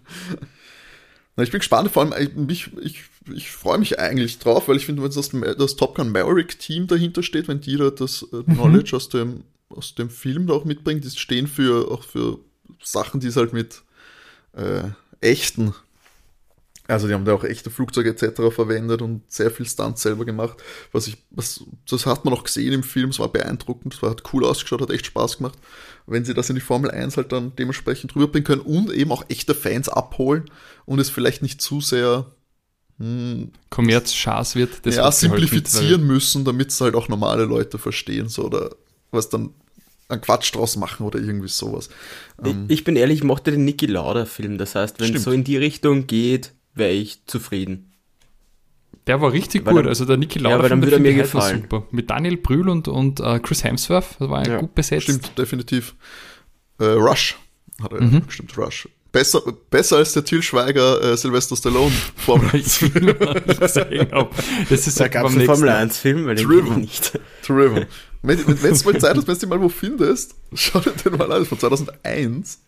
Na, ich bin gespannt, vor allem, ich, ich, ich freue mich eigentlich drauf, weil ich finde, wenn das, das Top Gun Maverick Team dahinter steht, wenn die da das äh, mhm. Knowledge aus dem, aus dem Film da auch mitbringen, die stehen für, auch für Sachen, die es halt mit äh, echten also die haben da auch echte Flugzeuge etc. verwendet und sehr viel Stunts selber gemacht. Was ich, was, das hat man auch gesehen im Film, es war beeindruckend, es hat cool ausgeschaut, hat echt Spaß gemacht. Wenn sie das in die Formel 1 halt dann dementsprechend rüberbringen können und eben auch echte Fans abholen und es vielleicht nicht zu sehr hm, Kommerz-Schaß wird. Das ja, simplifizieren halt müssen, damit es halt auch normale Leute verstehen, so oder was dann einen Quatsch draus machen oder irgendwie sowas. Ähm, ich bin ehrlich, ich mochte den Niki Lauda Film. Das heißt, wenn es so in die Richtung geht, wäre ich zufrieden. Der war richtig weil gut. also der Niki Lauda ja, dann würde mir gefallen. super. Mit Daniel Brühl und, und uh, Chris Hemsworth, das war ja, gut besetzt. Stimmt, definitiv. Äh, Rush hat er mhm. bestimmt Rush. Besser, besser als der Til Schweiger äh, Sylvester Stallone Formel 1 Film. das ist da gab es einen Formel 1 Film, weil Driven. nicht. [LAUGHS] Driven. Wenn es mal Zeit hast, wenn du mal wo findest, [LAUGHS] schau dir den mal an, von 2001.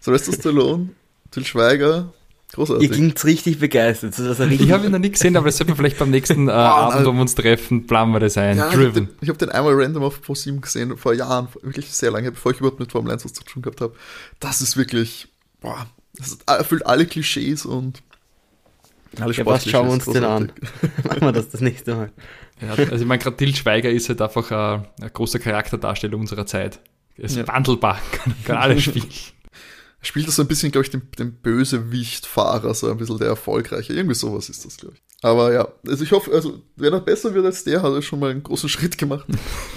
Sylvester Stallone, Til Schweiger, Großartig. Ihr klingt richtig begeistert. So, ich habe ihn noch nie gesehen, aber das sollten wir vielleicht beim nächsten äh, [LAUGHS] ah, Abend um uns treffen, planen wir das ein. Ja, Driven. Ich habe den, hab den, einmal random auf Pro7 gesehen, vor Jahren, wirklich sehr lange, bevor ich überhaupt mit Formel 1 was zu tun gehabt habe. Das ist wirklich, boah, das erfüllt alle Klischees und alle ja, was schauen wir uns den an? Machen wir das das nächste Mal. Ja, also ich meine, gerade Til Schweiger ist halt einfach ein, ein großer Charakterdarsteller unserer Zeit. Er ist ja. wandelbar, [LAUGHS] kann, kann alles spielen spielt das so ein bisschen, glaube ich, den, den Bösewicht-Fahrer, so ein bisschen der Erfolgreiche. Irgendwie sowas ist das, glaube ich. Aber ja, also ich hoffe, also wenn er besser wird als der, hat er schon mal einen großen [LAUGHS] Schritt gemacht.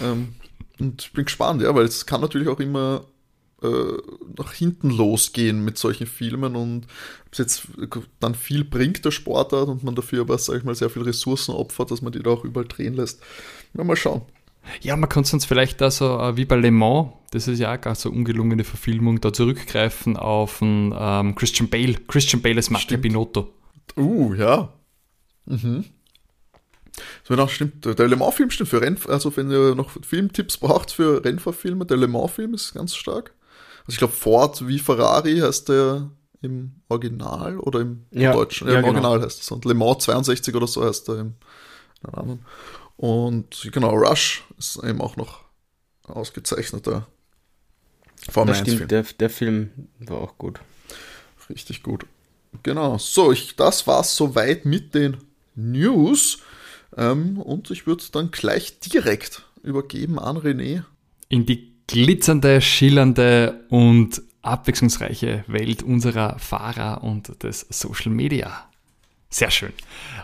ähm, und ich bin gespannt, ja, weil es kann natürlich auch immer äh, nach hinten losgehen mit solchen Filmen und ob es jetzt dann viel bringt, der Sportart, und man dafür aber, sag ich mal, sehr viel Ressourcen opfert, dass man die da auch überall drehen lässt. Ja, mal schauen. Ja, man kann sonst vielleicht da so äh, wie bei Le Mans, das ist ja auch gar so ungelungene Verfilmung, da zurückgreifen auf einen, ähm, Christian Bale. Christian Bale als Mattia Binotto. Uh, ja. Mhm. So, genau, stimmt. Der Le Mans-Film stimmt für Renn, also wenn ihr noch Filmtipps braucht für Rennfahrfilme, der Le Mans-Film ist ganz stark. Also ich glaube, Ford wie Ferrari heißt der im Original oder im Ja, Deutschen? ja, Im genau. Original heißt es. Und Le Mans 62 oder so heißt er im, anderen. Und genau, Rush ist eben auch noch ausgezeichneter Formel Das 1 Film. stimmt, der, der Film war auch gut. Richtig gut. Genau. So, ich, das war's soweit mit den News. Ähm, und ich würde dann gleich direkt übergeben an René. in die glitzernde, schillernde und abwechslungsreiche Welt unserer Fahrer und des Social Media. Sehr schön.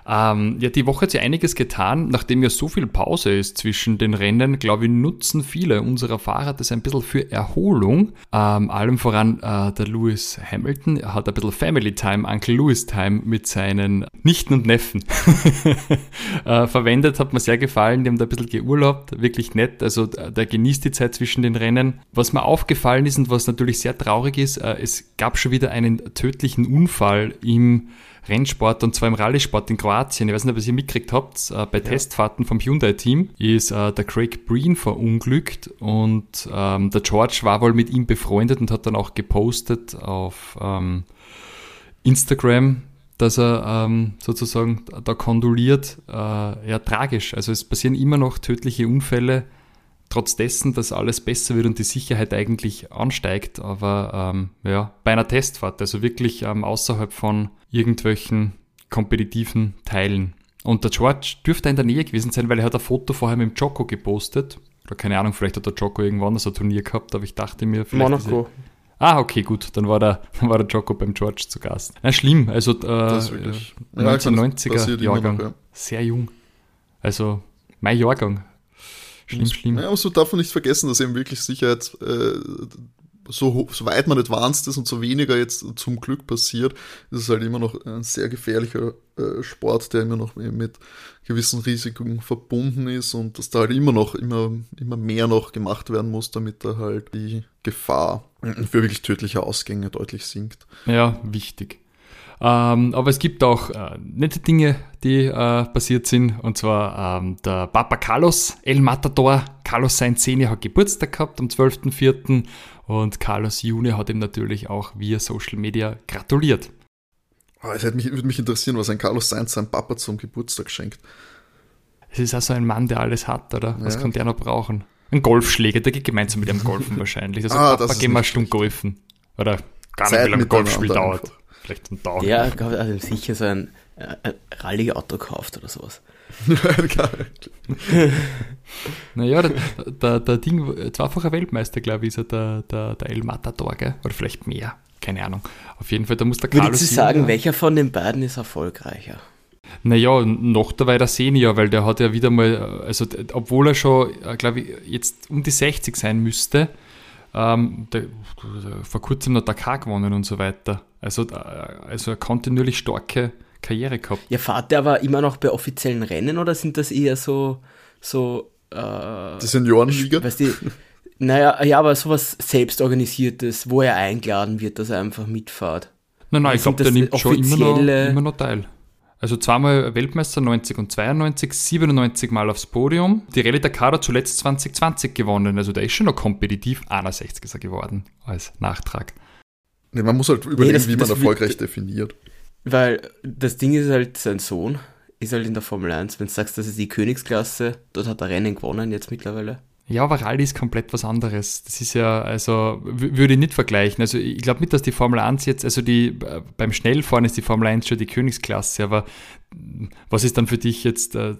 Ähm, ja, die Woche hat sich einiges getan. Nachdem ja so viel Pause ist zwischen den Rennen, glaube ich, nutzen viele unserer Fahrer das ein bisschen für Erholung. Ähm, allem voran äh, der Lewis Hamilton er hat ein bisschen Family Time, Uncle Lewis Time mit seinen Nichten und Neffen [LAUGHS] äh, verwendet. Hat mir sehr gefallen. Die haben da ein bisschen geurlaubt. Wirklich nett. Also äh, der genießt die Zeit zwischen den Rennen. Was mir aufgefallen ist und was natürlich sehr traurig ist, äh, es gab schon wieder einen tödlichen Unfall im Rennsport und zwar im Rallye-Sport in Kroatien. Ich weiß nicht, ob ihr es mitgekriegt habt. Äh, bei Testfahrten vom Hyundai-Team ist äh, der Craig Breen verunglückt und ähm, der George war wohl mit ihm befreundet und hat dann auch gepostet auf ähm, Instagram, dass er ähm, sozusagen da kondoliert. Äh, ja, tragisch. Also es passieren immer noch tödliche Unfälle, trotz dessen, dass alles besser wird und die Sicherheit eigentlich ansteigt. Aber ähm, ja, bei einer Testfahrt, also wirklich ähm, außerhalb von irgendwelchen kompetitiven Teilen. Und der George dürfte in der Nähe gewesen sein, weil er hat ein Foto vorher mit dem Jocko gepostet. Oder keine Ahnung, vielleicht hat der Jocko irgendwann so ein Turnier gehabt, aber ich dachte mir, vielleicht. Monaco. Ah, okay, gut. Dann war der, [LAUGHS] dann war der Jocko beim George zu Gast. Na, schlimm. Also äh, wirklich- äh, Ja, das 1990er passiert immer Jahrgang. noch, ja. Sehr jung. Also mein Jahrgang. Schlimm, schlimm. Ja, so darf man nicht vergessen, dass eben wirklich Sicherheit, äh, so, so weit man advanced ist und so weniger jetzt zum Glück passiert, ist es halt immer noch ein sehr gefährlicher äh, Sport, der immer noch mit gewissen Risiken verbunden ist und dass da halt immer noch, immer, immer mehr noch gemacht werden muss, damit da halt die Gefahr für wirklich tödliche Ausgänge deutlich sinkt. Ja, wichtig. Ähm, aber es gibt auch äh, nette Dinge, die äh, passiert sind. Und zwar ähm, der Papa Carlos, El Matador. Carlos sein Zehni hat Geburtstag gehabt am 12.04. Und Carlos Juni hat ihm natürlich auch via Social Media gratuliert. Aber es mich, würde mich interessieren, was ein Carlos Sainz seinem Papa zum Geburtstag schenkt. Es ist also ein Mann, der alles hat, oder? Was Ja. kann der noch brauchen? Ein Golfschläger, der geht gemeinsam mit ihm golfen wahrscheinlich. Also Ah, Papa, das ist gehen wir eine Stunde golfen. Oder gar Zeit nicht, wie lange ein Golfspiel dauert. einfach. Vielleicht ein Tag. Der hat also sicher so ein, ein Rallye-Auto gekauft oder sowas. [LAUGHS] Naja, der, der, der Ding, zweifacher Weltmeister, glaube ich, ist er der, der, der El Matador, gell? Oder vielleicht mehr. Keine Ahnung. Auf jeden Fall, da muss der Würdest Carlos. du sagen, welcher von den beiden ist erfolgreicher? Naja, noch dabei der Senior, weil der hat ja wieder mal, also obwohl er schon, glaube ich, jetzt um die 60 sein müsste, ähm, der, der, vor kurzem noch Dakar gewonnen und so weiter. Also, äh, also eine kontinuierlich starke Karriere gehabt. Ja, fahrt der aber immer noch bei offiziellen Rennen oder sind das eher so, so, äh, Die Seniorenliga? weißt du, naja, ja, aber sowas selbstorganisiertes, wo er eingeladen wird, dass er einfach mitfahrt. Nein, nein, ich glaube, der nimmt schon immer noch, immer noch teil. Also zweimal Weltmeister 90 und 92, 97 Mal aufs Podium. Die Rallye Dakar hat zuletzt 2020 gewonnen. Also der ist schon noch kompetitiv. 61 ist er geworden als Nachtrag. Nee, man muss halt überlegen, das- wie man erfolgreich wird- definiert. Weil das Ding ist halt, sein Sohn ist halt in der Formel 1. Wenn du sagst, das ist die Königsklasse, dort hat er Rennen gewonnen jetzt mittlerweile. Ja, aber Rallye ist komplett was anderes. Das ist ja, also würde ich nicht vergleichen. Also ich glaube nicht, dass die Formel 1 jetzt, also die äh, beim Schnellfahren ist die Formel 1 schon die Königsklasse, aber was ist dann für dich jetzt? Äh,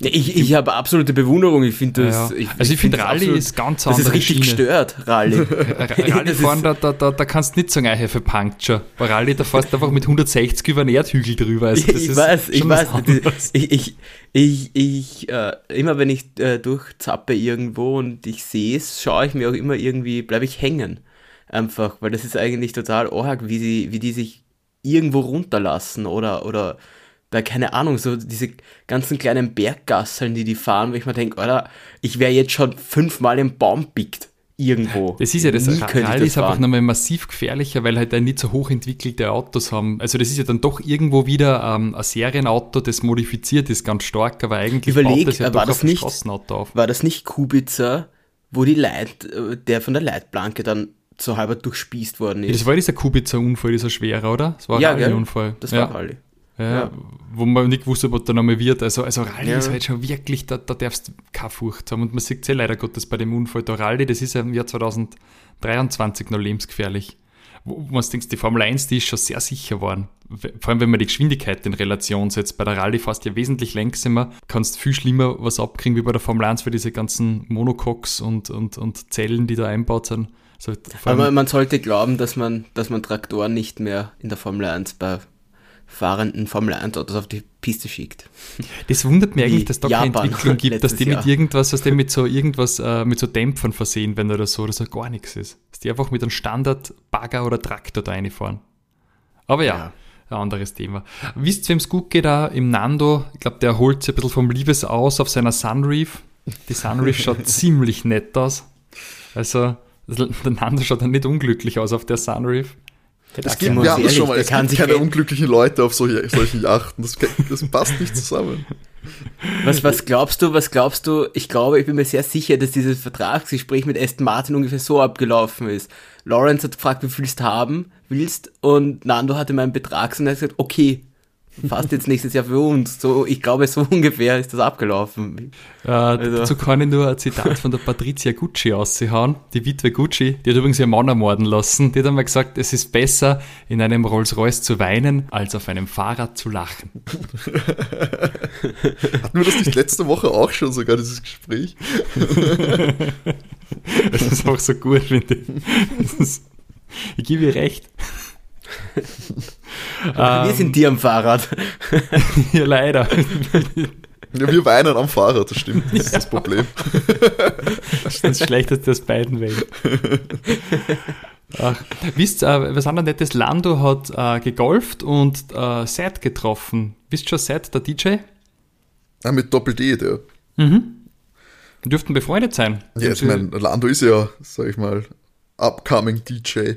ich ich habe absolute Bewunderung. Ich finde das. ja. Ich, also ich finde Rallye absolut- ist ganz Das ist richtig Schiene. gestört, Rallye. [LAUGHS] Rallye-Fahren, [LAUGHS] da, da, da, da kannst du nicht sagen, ich verpunkt schon. Bei Rallye, da fährst du einfach mit 160 über einen Erdhügel drüber. Also ich weiß, ich weiß. Das, ich, ich, ich, ich äh, immer wenn ich äh, durchzappe irgendwo und ich sehe es, schaue ich mir auch immer irgendwie, bleibe ich hängen. Einfach, weil das ist eigentlich total arg, wie, sie, wie die sich irgendwo runterlassen oder, oder da keine Ahnung, so diese ganzen kleinen Berggasseln, die die fahren, wo ich mir denke, Alter, ich wäre jetzt schon fünfmal im Baum pickt. Irgendwo. Das ist ja das, Nie Rallye das ist einfach nochmal massiv gefährlicher, weil halt da nicht so hochentwickelte Autos haben. Also das ist ja dann doch irgendwo wieder ähm, ein Serienauto, das modifiziert ist, ganz stark, aber eigentlich Überleg, baut das ja äh, war das ein nicht- Straßenauto auf. War das nicht Kubica, wo die Leit, äh, der von der Leitplanke dann so halber durchspießt worden ist. Das war dieser Kubica-Unfall, dieser schwere, oder? Das war ein Ja, gell? Rallye-Unfall. Das ja. war Rallye. Ja. Wo man nicht gewusst hat, was da nochmal wird. Also, also Rallye Ja. ist halt schon wirklich, da, da darfst du keine Furcht haben. Und man sieht es ja leider Gottes bei dem Unfall. Der Rallye, das ist ja im Jahr 2023 noch lebensgefährlich. Wo wo man denkt, die Formel 1, die ist schon sehr sicher geworden. Vor allem, wenn man die Geschwindigkeit in Relation setzt. Bei der Rallye fast ja wesentlich langsamer. Kannst viel schlimmer was abkriegen wie bei der Formel 1 für diese ganzen Monocoques und, und, und Zellen, die da einbaut sind. Also, Aber man sollte glauben, dass man, dass man Traktoren nicht mehr in der Formel 1 bei fahrenden Formel 1 Autos auf die Piste schickt. Das wundert mich eigentlich, dass da keine Japan Entwicklung [LAUGHS] gibt, dass die mit Jahr. irgendwas, dass die mit so irgendwas, äh, mit so Dämpfern versehen werden oder so, dass da gar nichts ist. Dass die einfach mit einem Standard-Bagger oder Traktor da reinfahren. Aber ja, Ja. ein anderes Thema. Wisst ihr, wem es gut geht da im Nando? Ich glaube, der holt sich ein bisschen vom Liebes aus auf seiner Sunreef. Die Sunreef schaut [LAUGHS] ziemlich nett aus. Also, der Nando schaut dann nicht unglücklich aus auf der Sunreef. Es gibt, wir haben das schon mal, es kann gibt sich keine unglücklichen Leute auf solche, solchen Yachten. Das, das passt nicht zusammen. Was, was glaubst du, was glaubst du? Ich glaube, ich bin mir sehr sicher, dass dieses Vertragsgespräch mit Aston Martin ungefähr so abgelaufen ist. Lawrence hat gefragt, wie viel du haben willst und Nando hatte meinen Betrag und er hat gesagt, okay, fast jetzt nächstes Jahr für uns. So, ich glaube, so [LAUGHS] ungefähr ist das abgelaufen. Äh, Also- Dazu kann ich nur ein Zitat von der Patricia Gucci aushauen, die Witwe Gucci, die hat übrigens ihren Mann ermorden lassen. Die hat einmal gesagt, es ist besser, in einem Rolls-Royce zu weinen, als auf einem Fahrrad zu lachen. [LAUGHS] Hatten wir das nicht letzte Woche auch schon sogar, dieses Gespräch? [LAUGHS] Das ist auch so gut, finde ich. Ist, ich gebe ihr recht. Wir sind die am Fahrrad. [LAUGHS] Ja, leider. Ja, wir weinen am Fahrrad, das stimmt. Das ist das Problem. Das ist das Schlechteste aus beiden Welten. Ach, wisst ihr, was anderes nettes? Lando hat äh, gegolft und äh, Seth getroffen. Wisst ihr schon Seth, der DJ? Ah, mit Doppel-D, der. Die dürften befreundet sein. Ja, ich meine, Lando ist ja, sag ich mal, upcoming DJ.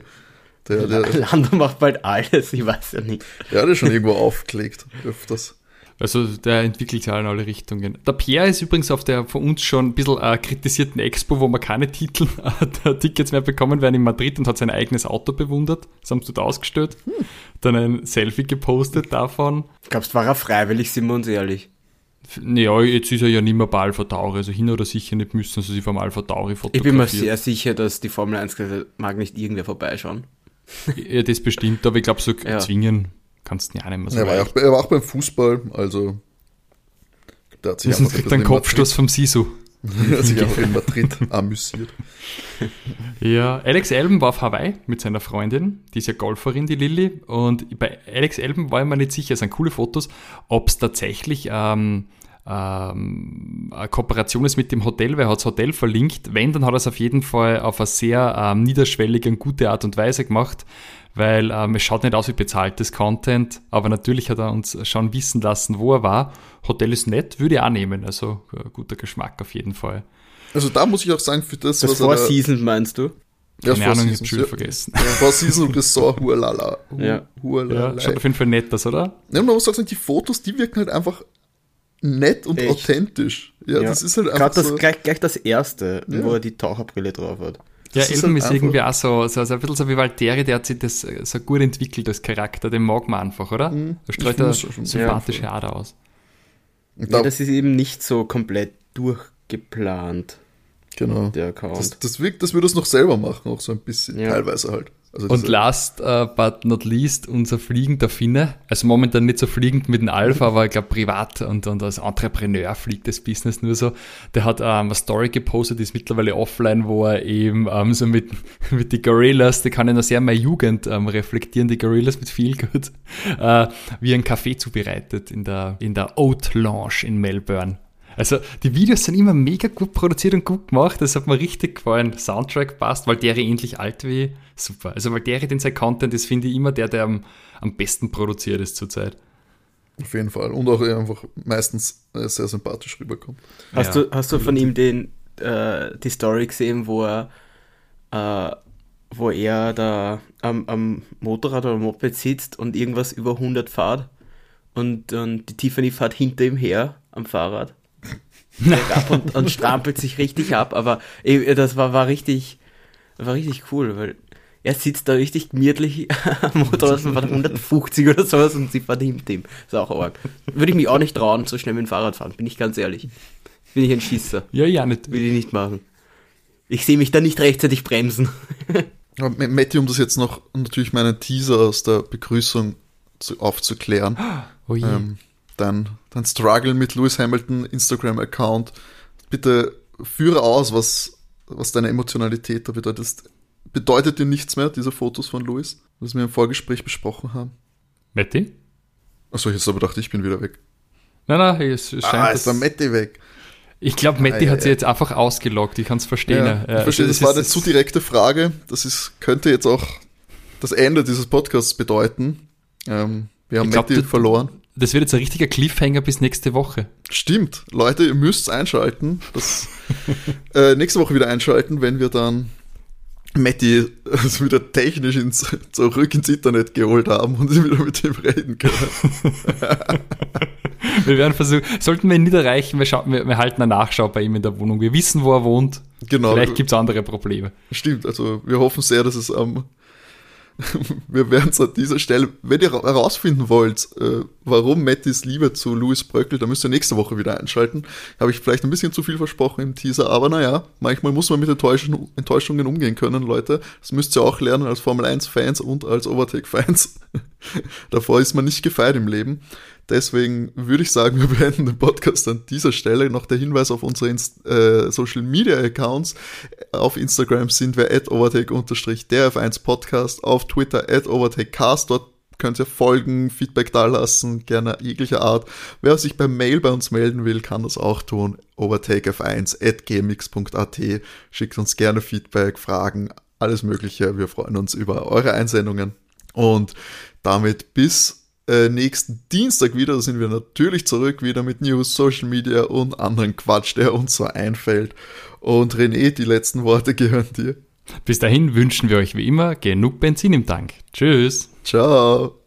Der, der, [LAUGHS] Lando macht bald alles, ich weiß ja nicht. der hat ja schon irgendwo aufgelegt, öfters. Also der entwickelt ja in alle Richtungen. Der Pierre ist übrigens auf der von uns schon ein bisschen äh, kritisierten Expo, wo man keine [LAUGHS] Titel, äh, Tickets mehr bekommen werden in Madrid und hat sein eigenes Auto bewundert. Das haben sie dort ausgestellt. Dann ein Selfie gepostet davon. Glaubst, war er freiwillig, sind wir uns ehrlich. Ja, jetzt ist er ja nicht mehr bei Alpha Tauri, also hin oder sicher nicht müssen sie sich vom Alpha Tauri Ich fotografieren. bin mir sehr sicher, dass die Formel 1 gesagt hat, mag nicht irgendwer vorbeischauen. Ja, das bestimmt, aber ich glaube, so Ja. zwingen kannst du ja nicht mehr so Er war, ja auch, er war auch beim Fußball, also. Der hat sich ein kriegt einen Kopfstoß vom Sisu. [LAUGHS] Er hat sich einfach in Madrid amüsiert. Ja, Alex Elben war auf Hawaii mit seiner Freundin, die ist ja Golferin, die Lilly. Und bei Alex Elben war ich mir nicht sicher, es sind coole Fotos, ob es tatsächlich ähm, ähm, eine Kooperation ist mit dem Hotel, weil er hat das Hotel verlinkt. Wenn, dann hat er es auf jeden Fall auf eine sehr ähm, niederschwellige und gute Art und Weise gemacht, weil ähm, es schaut nicht aus wie bezahltes Content, aber natürlich hat er uns schon wissen lassen, wo er war. Hotel ist nett, würde ich auch nehmen, also äh, guter Geschmack auf jeden Fall. Also da muss ich auch sagen, für das, Das was er Four da- Seasons meinst du? Ja, Keine Ahnung, ich Seasons, hab schon ja. vergessen. Ja, Four Seasons Resort, hualala. Hu, Ja. Ja, hualala. schaut auf jeden Fall nett aus, oder? Ja, man muss auch sagen, die Fotos, die wirken halt einfach nett und Echt? authentisch. Ja, das ist halt einfach Gerade das, so. gleich, gleich das erste, Ja. wo er die Taucherbrille drauf hat. Ja, Das ist halt ist irgendwie auch so, so, so ein bisschen so wie Valtteri, der hat sich das so gut entwickelt als Charakter, den mag man einfach, oder? Mhm. Er eine find's schon. sympathische Ader aus. Ja, da, das ist eben nicht so komplett durchgeplant, genau. der Account. Das, das wirkt, dass wir das noch selber machen, auch so ein bisschen, Ja. teilweise halt. Also Und last uh, but not least unser fliegender Finne. Also momentan nicht so fliegend mit dem Alpha, [LAUGHS] aber ich glaube privat und, und als Entrepreneur fliegt das Business nur so. Der hat ähm, eine Story gepostet, die ist mittlerweile offline, wo er eben ähm, so mit, [LAUGHS] mit die Gorillas, die kann ich noch sehr meine Jugend ähm, reflektieren, die Gorillas mit viel gut, [LAUGHS] äh, wie ein Kaffee zubereitet in der, in der Oat Lounge in Melbourne. Also die Videos sind immer mega gut produziert und gut gemacht. Das hat mir richtig gefallen. Soundtrack passt, weil der ähnlich alt wie super. Also weil der den sein Content ist, finde ich immer der, der am, am besten produziert ist zurzeit. Auf jeden Fall. Und auch einfach meistens äh, sehr sympathisch rüberkommt. Hast, Ja, du, hast du von ihm den, äh, die Story gesehen, wo er, äh, wo er da am, am Motorrad oder Moped sitzt und irgendwas über 100 fährt und, und die Tiffany fährt hinter ihm her am Fahrrad bergab und, und strampelt sich richtig ab, aber eh, das war, war richtig war richtig cool, weil er sitzt da richtig gemütlich am Motorrad von 150 oder sowas und sie fährt hinter ihm. Ist auch arg. Würde ich mich auch nicht trauen, so schnell mit dem Fahrrad fahren, bin ich ganz ehrlich. Bin ich ein Schisser. Ja, ja, nicht. Will ich nicht machen. Ich sehe mich da nicht rechtzeitig bremsen. Matti, um das jetzt noch natürlich meinen Teaser aus der Begrüßung zu, aufzuklären. Oh je. Ähm, dein, dein Struggle mit Lewis Hamilton Instagram-Account. Bitte führe aus, was, was deine Emotionalität da bedeutet. Bedeutet dir nichts mehr, diese Fotos von Lewis, was wir im Vorgespräch besprochen haben? Matti? Achso, jetzt aber dachte ich, bin wieder weg. Nein, nein, es scheint Ah, ist der Matti weg. Ich glaube, Matti Ah, ja, hat sie ja. jetzt einfach ausgeloggt. Ich kann es verstehen. Ja, ich verstehe, das das war eine zu direkte Frage. Das ist, könnte jetzt auch das Ende dieses Podcasts bedeuten. Ähm, wir haben Ich glaub, Matti du- verloren. Das wird jetzt ein richtiger Cliffhanger bis nächste Woche. Stimmt, Leute, ihr müsst einschalten. Das, [LAUGHS] äh, nächste Woche wieder einschalten, wenn wir dann Matti also wieder technisch ins, zurück ins Internet geholt haben und wieder mit ihm reden können. [LAUGHS] Wir werden versuchen, sollten wir ihn nicht erreichen, wir, schauen, wir, wir halten eine Nachschau bei ihm in der Wohnung. Wir wissen, wo er wohnt. Genau, Vielleicht gibt es andere Probleme. stimmt. Also wir hoffen sehr, dass es am [LAUGHS] wir werden es an dieser Stelle, wenn ihr herausfinden wollt, äh, warum Mattis Liebe zu Louis bröckelt, dann müsst ihr nächste Woche wieder einschalten. Habe ich vielleicht ein bisschen zu viel versprochen im Teaser, aber naja, manchmal muss man mit Enttäuschung, Enttäuschungen umgehen können, Leute. Das müsst ihr auch lernen als Formel 1-Fans und als Overtake-Fans. [LAUGHS] Davor ist man nicht gefeit im Leben. Deswegen würde ich sagen, [LAUGHS] wir beenden den Podcast an dieser Stelle. Noch der Hinweis auf unsere Inst äh, Social Media Accounts. Auf Instagram sind wir at overtake-der F1 Podcast, auf Twitter at overtakecast. Dort könnt ihr folgen, Feedback dalassen, gerne jeglicher Art. Wer sich per Mail bei uns melden will, kann das auch tun. overtakef1 at gmx.at. Schickt uns gerne Feedback, Fragen, alles Mögliche. Wir freuen uns über eure Einsendungen. Und damit bis äh, nächsten Dienstag wieder. Da sind wir natürlich zurück, wieder mit News, Social Media und anderen Quatsch, der uns so einfällt. Und René, die letzten Worte gehören dir. Bis dahin wünschen wir euch wie immer genug Benzin im Tank. Tschüss. Ciao.